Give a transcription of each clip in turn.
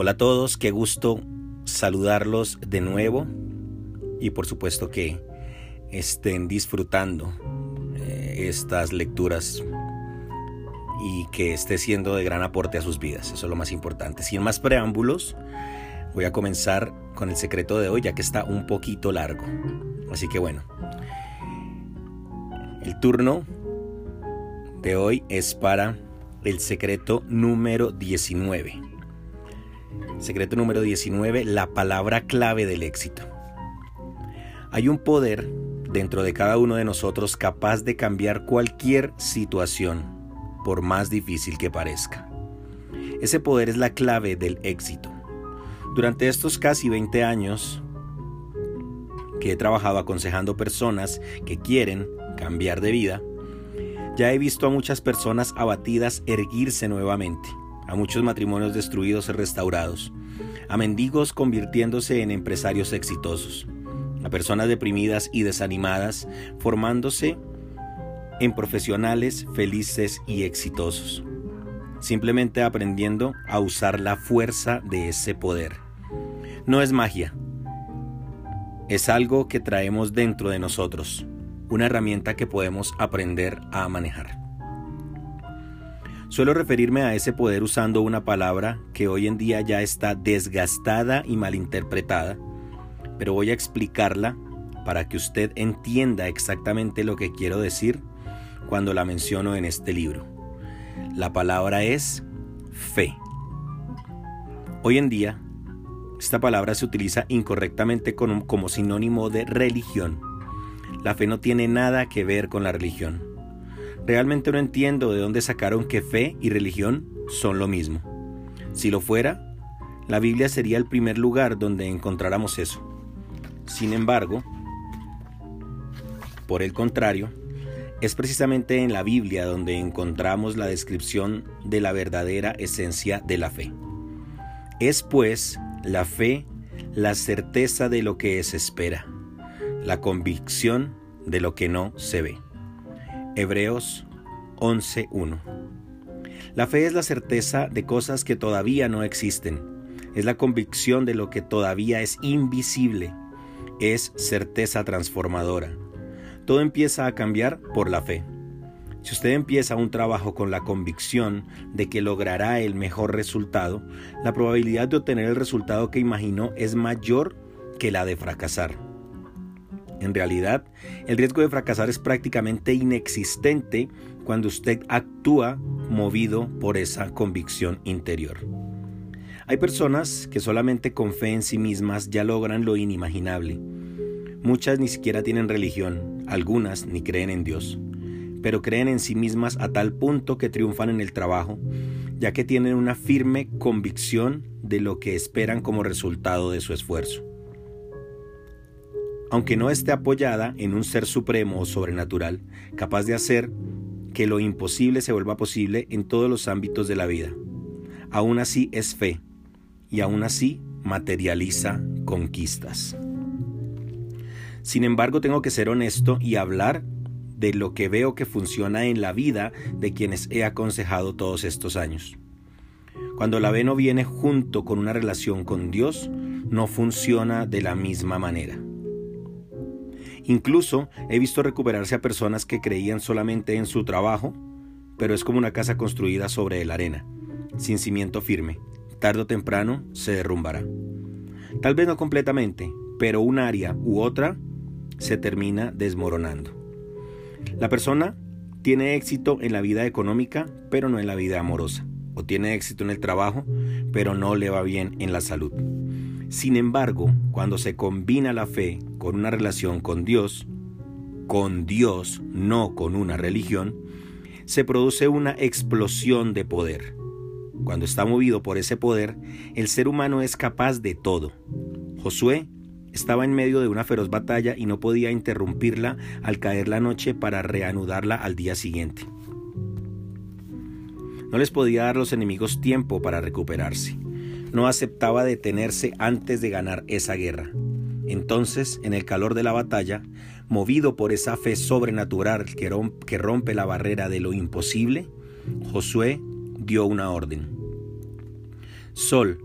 Hola a todos, qué gusto saludarlos de nuevo y por supuesto que estén disfrutando eh, estas lecturas y que esté siendo de gran aporte a sus vidas. Eso es lo más importante. Sin más preámbulos, voy a comenzar con el secreto de hoy, ya que está un poquito largo. Así que bueno, el turno de hoy es para el secreto número 19. Secreto número 19, la palabra clave del éxito. Hay un poder dentro de cada uno de nosotros capaz de cambiar cualquier situación, por más difícil que parezca. Ese poder es la clave del éxito. Durante estos casi 20 años que he trabajado aconsejando personas que quieren cambiar de vida, ya he visto a muchas personas abatidas erguirse nuevamente a muchos matrimonios destruidos y restaurados, a mendigos convirtiéndose en empresarios exitosos, a personas deprimidas y desanimadas formándose en profesionales felices y exitosos, simplemente aprendiendo a usar la fuerza de ese poder. No es magia, es algo que traemos dentro de nosotros, una herramienta que podemos aprender a manejar. Suelo referirme a ese poder usando una palabra que hoy en día ya está desgastada y malinterpretada, pero voy a explicarla para que usted entienda exactamente lo que quiero decir cuando la menciono en este libro. La palabra es fe. Hoy en día, esta palabra se utiliza incorrectamente como sinónimo de religión. La fe no tiene nada que ver con la religión. Realmente no entiendo de dónde sacaron que fe y religión son lo mismo. Si lo fuera, la Biblia sería el primer lugar donde encontráramos eso. Sin embargo, por el contrario, es precisamente en la Biblia donde encontramos la descripción de la verdadera esencia de la fe. Es pues la fe la certeza de lo que se espera, la convicción de lo que no se ve. Hebreos 11.1. La fe es la certeza de cosas que todavía no existen. Es la convicción de lo que todavía es invisible. Es certeza transformadora. Todo empieza a cambiar por la fe. Si usted empieza un trabajo con la convicción de que logrará el mejor resultado, la probabilidad de obtener el resultado que imaginó es mayor que la de fracasar. En realidad, el riesgo de fracasar es prácticamente inexistente cuando usted actúa movido por esa convicción interior. Hay personas que solamente con fe en sí mismas ya logran lo inimaginable. Muchas ni siquiera tienen religión, algunas ni creen en Dios, pero creen en sí mismas a tal punto que triunfan en el trabajo, ya que tienen una firme convicción de lo que esperan como resultado de su esfuerzo aunque no esté apoyada en un ser supremo o sobrenatural, capaz de hacer que lo imposible se vuelva posible en todos los ámbitos de la vida. Aún así es fe, y aún así materializa conquistas. Sin embargo, tengo que ser honesto y hablar de lo que veo que funciona en la vida de quienes he aconsejado todos estos años. Cuando la fe no viene junto con una relación con Dios, no funciona de la misma manera. Incluso he visto recuperarse a personas que creían solamente en su trabajo, pero es como una casa construida sobre la arena, sin cimiento firme. Tarde o temprano se derrumbará. Tal vez no completamente, pero un área u otra se termina desmoronando. La persona tiene éxito en la vida económica, pero no en la vida amorosa. O tiene éxito en el trabajo, pero no le va bien en la salud. Sin embargo, cuando se combina la fe con una relación con Dios, con Dios, no con una religión, se produce una explosión de poder. Cuando está movido por ese poder, el ser humano es capaz de todo. Josué estaba en medio de una feroz batalla y no podía interrumpirla al caer la noche para reanudarla al día siguiente. No les podía dar los enemigos tiempo para recuperarse no aceptaba detenerse antes de ganar esa guerra. Entonces, en el calor de la batalla, movido por esa fe sobrenatural que rompe la barrera de lo imposible, Josué dio una orden. Sol,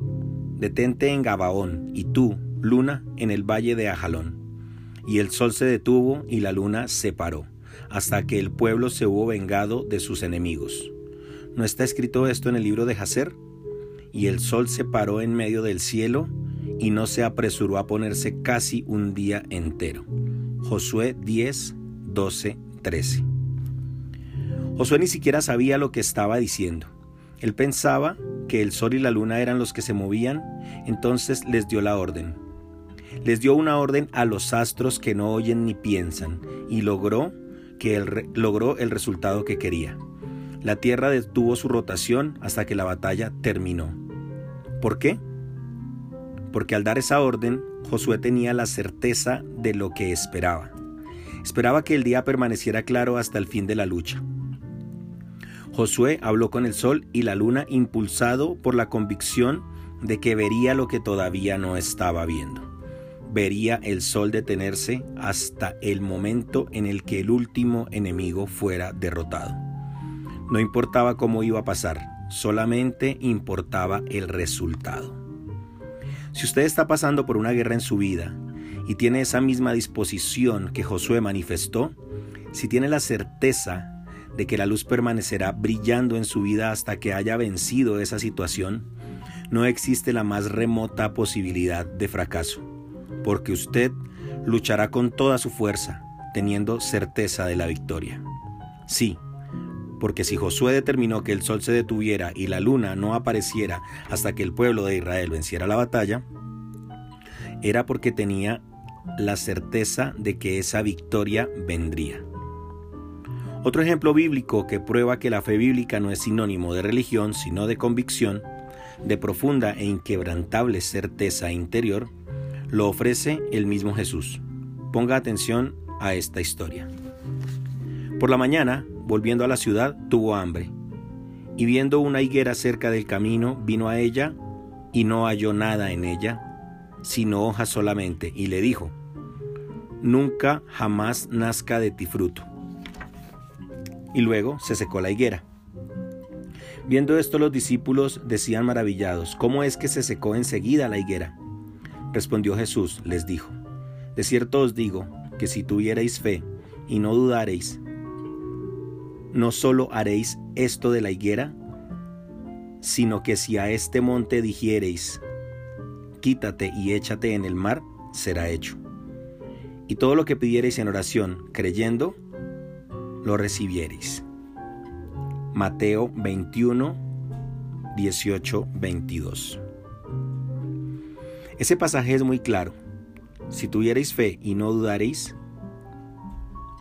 detente en Gabaón, y tú, luna, en el valle de Ajalón. Y el sol se detuvo y la luna se paró, hasta que el pueblo se hubo vengado de sus enemigos. ¿No está escrito esto en el libro de Jacer? Y el sol se paró en medio del cielo y no se apresuró a ponerse casi un día entero. Josué 10, 12, 13. Josué ni siquiera sabía lo que estaba diciendo. Él pensaba que el sol y la luna eran los que se movían, entonces les dio la orden. Les dio una orden a los astros que no oyen ni piensan, y logró, que el, logró el resultado que quería. La tierra detuvo su rotación hasta que la batalla terminó. ¿Por qué? Porque al dar esa orden, Josué tenía la certeza de lo que esperaba. Esperaba que el día permaneciera claro hasta el fin de la lucha. Josué habló con el sol y la luna impulsado por la convicción de que vería lo que todavía no estaba viendo. Vería el sol detenerse hasta el momento en el que el último enemigo fuera derrotado. No importaba cómo iba a pasar, solamente importaba el resultado. Si usted está pasando por una guerra en su vida y tiene esa misma disposición que Josué manifestó, si tiene la certeza de que la luz permanecerá brillando en su vida hasta que haya vencido esa situación, no existe la más remota posibilidad de fracaso, porque usted luchará con toda su fuerza, teniendo certeza de la victoria. Sí, porque si Josué determinó que el sol se detuviera y la luna no apareciera hasta que el pueblo de Israel venciera la batalla, era porque tenía la certeza de que esa victoria vendría. Otro ejemplo bíblico que prueba que la fe bíblica no es sinónimo de religión, sino de convicción, de profunda e inquebrantable certeza interior, lo ofrece el mismo Jesús. Ponga atención a esta historia. Por la mañana, volviendo a la ciudad, tuvo hambre, y viendo una higuera cerca del camino, vino a ella y no halló nada en ella, sino hojas solamente, y le dijo, Nunca jamás nazca de ti fruto y luego se secó la higuera. Viendo esto los discípulos decían maravillados, ¿cómo es que se secó enseguida la higuera? Respondió Jesús, les dijo, De cierto os digo que si tuvierais fe y no dudareis, no solo haréis esto de la higuera, sino que si a este monte dijereis, quítate y échate en el mar, será hecho. Y todo lo que pidiereis en oración, creyendo, lo recibiereis. Mateo 21, 18, 22. Ese pasaje es muy claro. Si tuvierais fe y no dudaréis,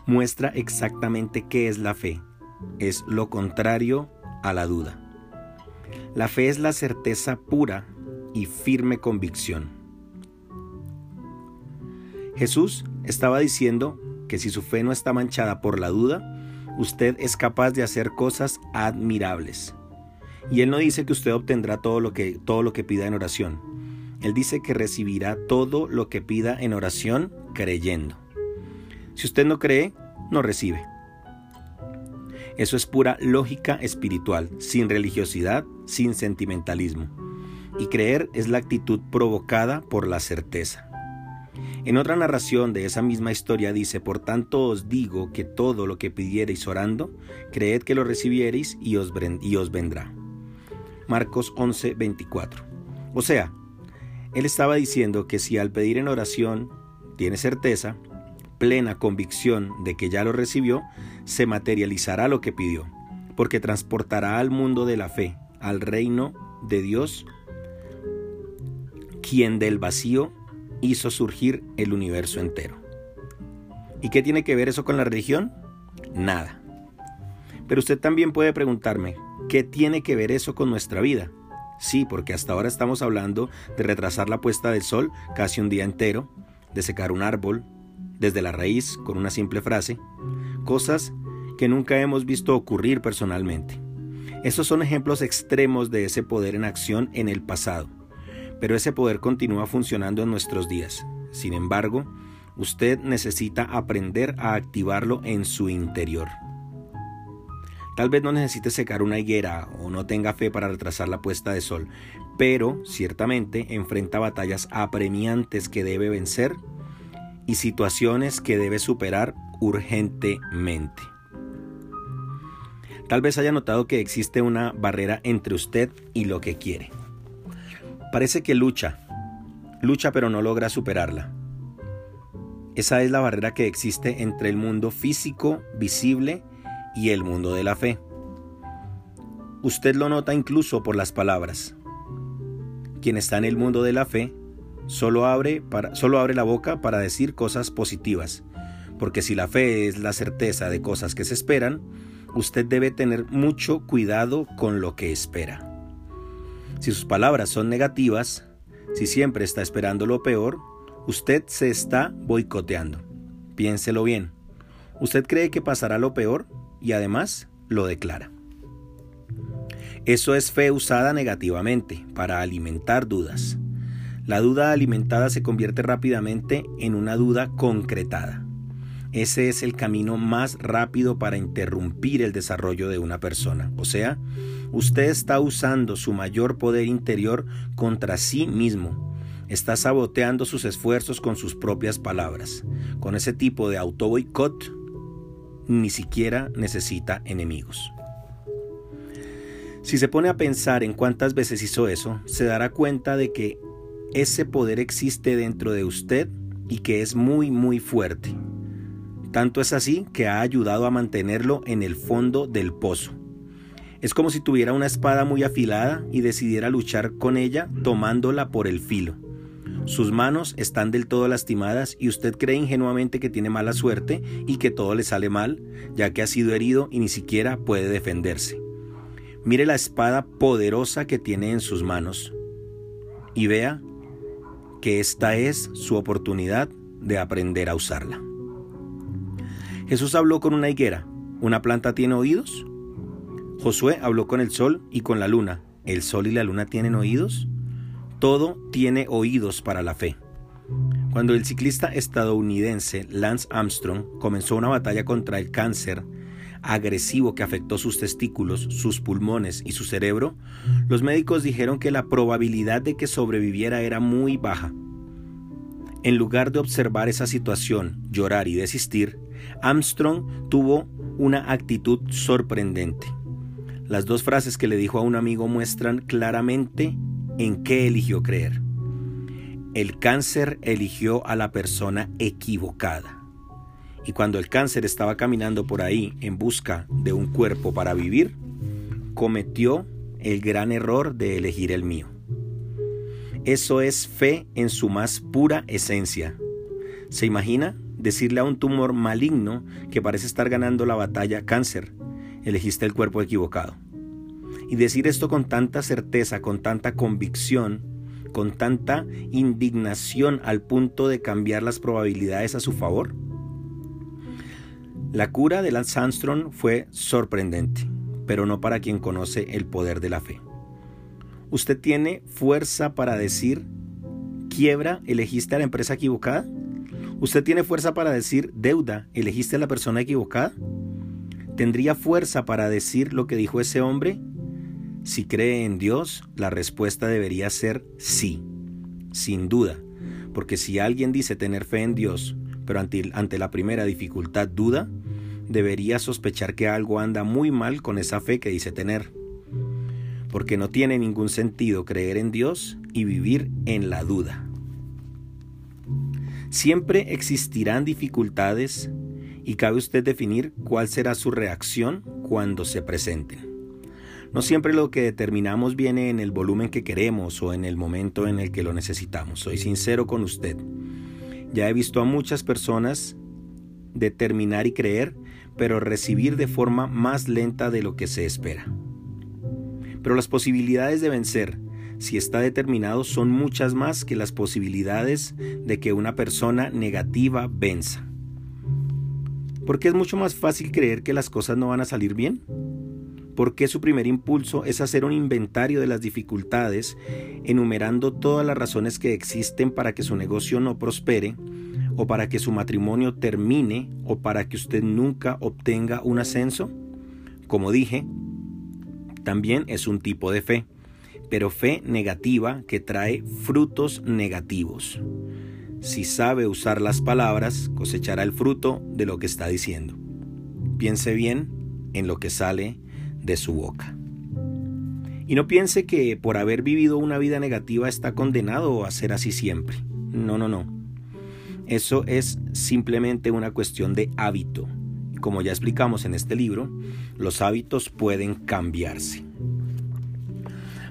muestra exactamente qué es la fe. Es lo contrario a la duda. La fe es la certeza pura y firme convicción. Jesús estaba diciendo que si su fe no está manchada por la duda, usted es capaz de hacer cosas admirables. Y Él no dice que usted obtendrá todo lo que, todo lo que pida en oración. Él dice que recibirá todo lo que pida en oración creyendo. Si usted no cree, no recibe. Eso es pura lógica espiritual, sin religiosidad, sin sentimentalismo. Y creer es la actitud provocada por la certeza. En otra narración de esa misma historia dice, Por tanto os digo que todo lo que pidiereis orando, creed que lo recibiereis y os, y os vendrá. Marcos 11, 24. O sea, él estaba diciendo que si al pedir en oración tiene certeza, plena convicción de que ya lo recibió, se materializará lo que pidió, porque transportará al mundo de la fe, al reino de Dios, quien del vacío hizo surgir el universo entero. ¿Y qué tiene que ver eso con la religión? Nada. Pero usted también puede preguntarme, ¿qué tiene que ver eso con nuestra vida? Sí, porque hasta ahora estamos hablando de retrasar la puesta del sol casi un día entero, de secar un árbol desde la raíz con una simple frase, cosas que nunca hemos visto ocurrir personalmente. Esos son ejemplos extremos de ese poder en acción en el pasado pero ese poder continúa funcionando en nuestros días. Sin embargo, usted necesita aprender a activarlo en su interior. Tal vez no necesite secar una higuera o no tenga fe para retrasar la puesta de sol, pero ciertamente enfrenta batallas apremiantes que debe vencer y situaciones que debe superar urgentemente. Tal vez haya notado que existe una barrera entre usted y lo que quiere. Parece que lucha, lucha pero no logra superarla. Esa es la barrera que existe entre el mundo físico, visible, y el mundo de la fe. Usted lo nota incluso por las palabras. Quien está en el mundo de la fe solo abre, solo abre la boca para decir cosas positivas, porque si la fe es la certeza de cosas que se esperan, usted debe tener mucho cuidado con lo que espera. Si sus palabras son negativas, si siempre está esperando lo peor, usted se está boicoteando. Piénselo bien. ¿Usted cree que pasará lo peor? y además lo declara. Eso es fe usada negativamente, para alimentar dudas. La duda alimentada se convierte rápidamente en una duda concretada. Ese es el camino más rápido para interrumpir el desarrollo de una persona. O sea, usted está usando su mayor poder interior contra sí mismo. Está saboteando sus esfuerzos con sus propias palabras. Con ese tipo de auto boicot ni siquiera necesita enemigos. Si se pone a pensar en cuántas veces hizo eso, se dará cuenta de que ese poder existe dentro de usted y que es muy muy fuerte. Tanto es así que ha ayudado a mantenerlo en el fondo del pozo. Es como si tuviera una espada muy afilada y decidiera luchar con ella tomándola por el filo. Sus manos están del todo lastimadas y usted cree ingenuamente que tiene mala suerte y que todo le sale mal, ya que ha sido herido y ni siquiera puede defenderse. Mire la espada poderosa que tiene en sus manos y vea que esta es su oportunidad de aprender a usarla. Jesús habló con una higuera. ¿Una planta tiene oídos? Josué habló con el sol y con la luna. ¿El sol y la luna tienen oídos? Todo tiene oídos para la fe. Cuando el ciclista estadounidense Lance Armstrong comenzó una batalla contra el cáncer agresivo que afectó sus testículos, sus pulmones y su cerebro, los médicos dijeron que la probabilidad de que sobreviviera era muy baja. En lugar de observar esa situación, llorar y desistir, Armstrong tuvo una actitud sorprendente. Las dos frases que le dijo a un amigo muestran claramente en qué eligió creer. El cáncer eligió a la persona equivocada. Y cuando el cáncer estaba caminando por ahí en busca de un cuerpo para vivir, cometió el gran error de elegir el mío. Eso es fe en su más pura esencia. ¿Se imagina decirle a un tumor maligno que parece estar ganando la batalla cáncer, elegiste el cuerpo equivocado? Y decir esto con tanta certeza, con tanta convicción, con tanta indignación al punto de cambiar las probabilidades a su favor. La cura de Lance Armstrong fue sorprendente, pero no para quien conoce el poder de la fe. ¿Usted tiene fuerza para decir, quiebra, elegiste a la empresa equivocada? ¿Usted tiene fuerza para decir, deuda, elegiste a la persona equivocada? ¿Tendría fuerza para decir lo que dijo ese hombre? Si cree en Dios, la respuesta debería ser sí, sin duda, porque si alguien dice tener fe en Dios, pero ante, ante, la primera dificultad duda, debería sospechar que algo anda muy mal con esa fe que dice tener, porque no tiene ningún sentido creer en Dios y vivir en la duda. Siempre existirán dificultades y cabe usted definir cuál será su reacción cuando se presenten. No siempre lo que determinamos viene en el volumen que queremos o en el momento en el que lo necesitamos. Soy sincero con usted. Ya he visto a muchas personas determinar y creer, pero recibir de forma más lenta de lo que se espera. Pero las posibilidades de vencer, si está determinado, son muchas más que las posibilidades de que una persona negativa venza. Porque es mucho más fácil creer que las cosas no van a salir bien porque su primer impulso es hacer un inventario de las dificultades, enumerando todas las razones que existen para que su negocio no prospere, o para que su matrimonio termine, o para que usted nunca obtenga un ascenso? Como dije, también es un tipo de fe, pero fe negativa que trae frutos negativos. Si sabe usar las palabras, cosechará el fruto de lo que está diciendo. Piense bien en lo que sale de su boca. Y no piense que por haber vivido una vida negativa está condenado a ser así siempre. No, no, no. Eso es simplemente una cuestión de hábito. Como ya explicamos en este libro, los hábitos pueden cambiarse.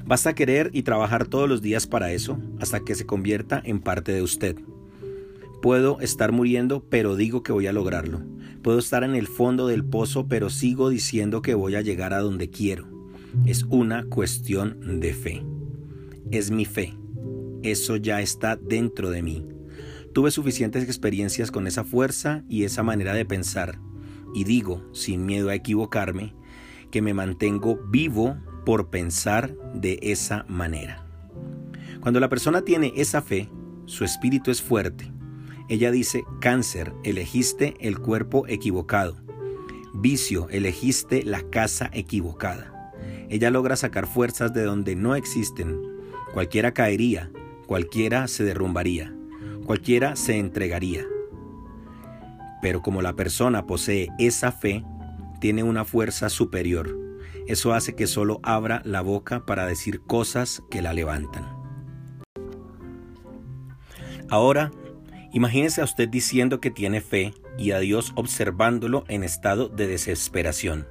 Basta querer y trabajar todos los días para eso hasta que se convierta en parte de usted. Puedo estar muriendo, pero digo que voy a lograrlo. Puedo estar en el fondo del pozo, pero sigo diciendo que voy a llegar a donde quiero. Es una cuestión de fe. Es mi fe. Eso ya está dentro de mí. Tuve suficientes experiencias con esa fuerza y esa manera de pensar. Y digo, sin miedo a equivocarme, que me mantengo vivo por pensar de esa manera. Cuando la persona tiene esa fe, su espíritu es fuerte. Ella dice, cáncer, elegiste el cuerpo equivocado. Vicio, elegiste la casa equivocada. Ella logra sacar fuerzas de donde no existen. Cualquiera caería, cualquiera se derrumbaría, cualquiera se entregaría. Pero como la persona posee esa fe, tiene una fuerza superior. Eso hace que solo abra la boca para decir cosas que la levantan. Ahora, imagínese a usted diciendo que tiene fe y a Dios observándolo en estado de desesperación.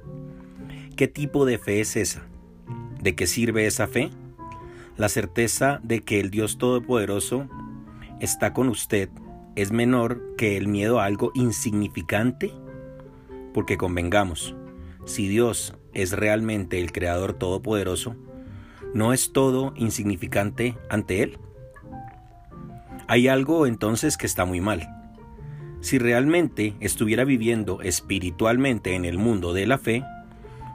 ¿Qué tipo de fe es esa? ¿De qué sirve esa fe? La certeza de que el Dios Todopoderoso está con usted es menor que el miedo a algo insignificante? Porque convengamos, si Dios es realmente el Creador Todopoderoso, ¿no es todo insignificante ante Él? Hay algo entonces que está muy mal. Si realmente estuviera viviendo espiritualmente en el mundo de la fe,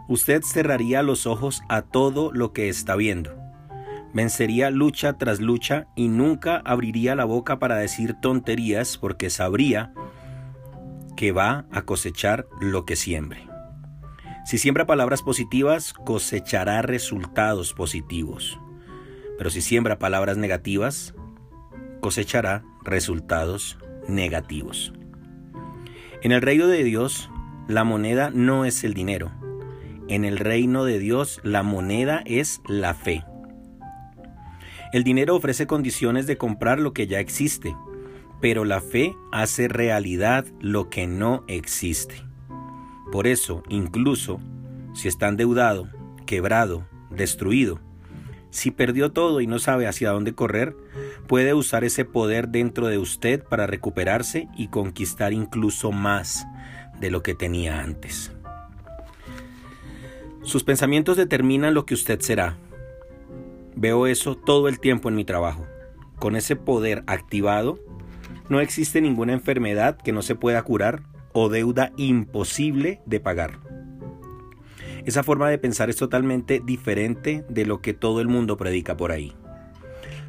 usted cerraría los ojos a todo lo que está viendo. Vencería lucha tras lucha y nunca abriría la boca para decir tonterías porque sabría que va a cosechar lo que siembre. Si siembra palabras positivas, cosechará resultados positivos. Pero si siembra palabras negativas, cosechará resultados negativos. En el reino de Dios, la moneda no es el dinero, en el reino de Dios la moneda es la fe. El dinero ofrece condiciones de comprar lo que ya existe, pero la fe hace realidad lo que no existe. Por eso, incluso si está endeudado, quebrado, destruido, si perdió todo y no sabe hacia dónde correr, puede usar ese poder dentro de usted para recuperarse y conquistar incluso más de lo que tenía antes. Sus pensamientos determinan lo que usted será. Veo eso todo el tiempo en mi trabajo. Con ese poder activado, no existe ninguna enfermedad que no se pueda curar o deuda imposible de pagar. Esa forma de pensar es totalmente diferente de lo que todo el mundo predica por ahí.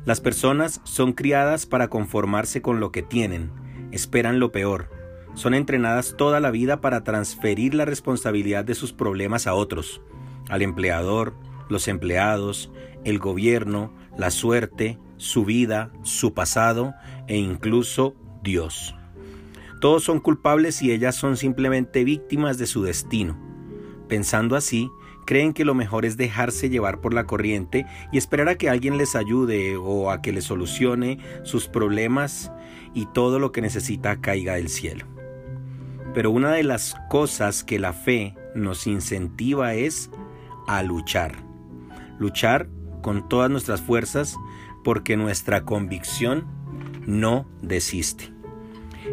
Las personas son criadas para conformarse con lo que tienen, esperan lo peor, son entrenadas toda la vida para transferir la responsabilidad de sus problemas a otros, al empleador, los empleados, el gobierno, la suerte, su vida, su pasado e incluso Dios. Todos son culpables y ellas son simplemente víctimas de su destino. Pensando así, creen que lo mejor es dejarse llevar por la corriente y esperar a que alguien les ayude o a que les solucione sus problemas y todo lo que necesita caiga del cielo. Pero una de las cosas que la fe nos incentiva es a luchar. Luchar con todas nuestras fuerzas porque nuestra convicción no desiste.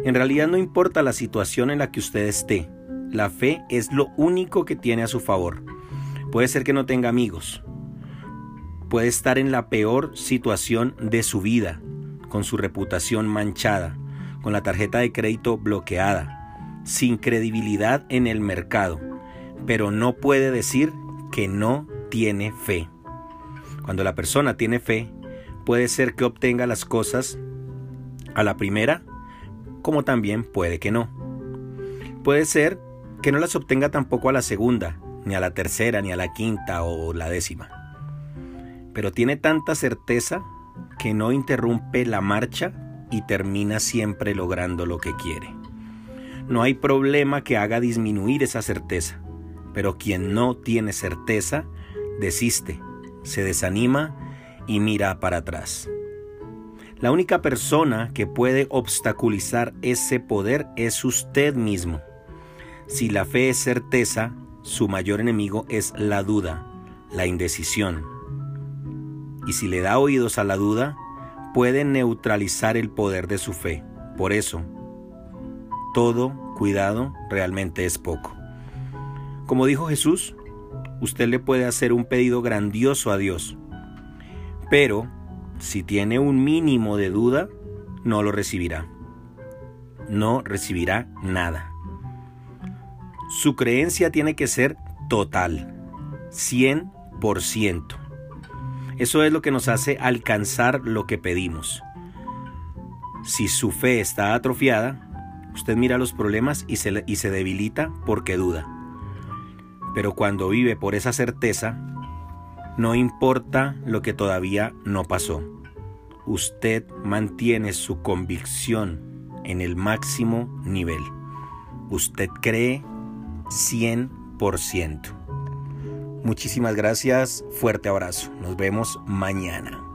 En realidad no importa la situación en la que usted esté, la fe es lo único que tiene a su favor. Puede ser que no tenga amigos, puede estar en la peor situación de su vida, con su reputación manchada, con la tarjeta de crédito bloqueada, sin credibilidad en el mercado, pero no puede decir que no tiene fe. Cuando la persona tiene fe, puede ser que obtenga las cosas a la primera, como también puede que no. Puede ser que no las obtenga tampoco a la segunda, ni a la tercera, ni a la quinta o la décima. Pero tiene tanta certeza que no interrumpe la marcha y termina siempre logrando lo que quiere. No hay problema que haga disminuir esa certeza, pero quien no tiene certeza desiste, se desanima y mira para atrás. La única persona que puede obstaculizar ese poder es usted mismo. Si la fe es certeza, su mayor enemigo es la duda, la indecisión. Y si le da oídos a la duda, puede neutralizar el poder de su fe. Por eso, todo cuidado realmente es poco. Como dijo Jesús, usted le puede hacer un pedido grandioso a Dios, pero si tiene un mínimo de duda, no lo recibirá. No recibirá nada. Su creencia tiene que ser total, 100%. Eso es lo que nos hace alcanzar lo que pedimos. Si su fe está atrofiada, usted mira los problemas y se, y se debilita porque duda. Pero cuando vive por esa certeza, no importa lo que todavía no pasó. Usted mantiene su convicción en el máximo nivel. Usted cree 100%. Muchísimas gracias, fuerte abrazo. Nos vemos mañana.